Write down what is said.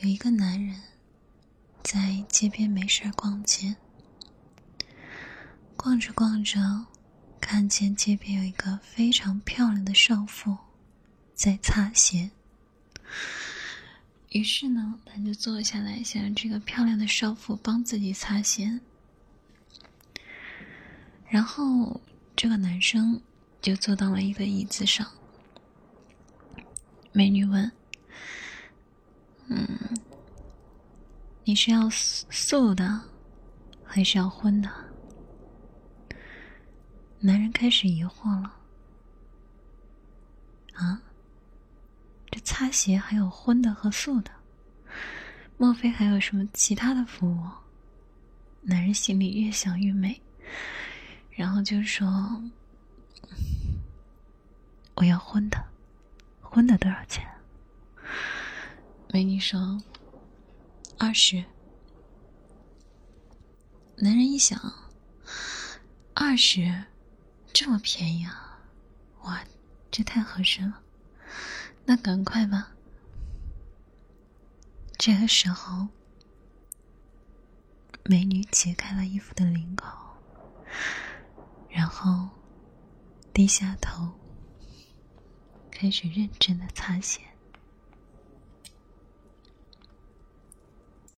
有一个男人在街边没事逛街，逛着逛着，看见街边有一个非常漂亮的少妇在擦鞋。于是呢，他就坐下来，想让这个漂亮的少妇帮自己擦鞋。然后，这个男生就坐到了一个椅子上。美女问：“嗯，你是要素的，还是要荤的？”男人开始疑惑了：“啊？”这擦鞋还有荤的和素的，莫非还有什么其他的服务？男人心里越想越美，然后就说：“我要荤的，荤的多少钱？”美女说：“二十。”男人一想：“二十，这么便宜啊！哇，这太合适了。”那赶快吧！这个时候，美女解开了衣服的领口，然后低下头，开始认真的擦鞋。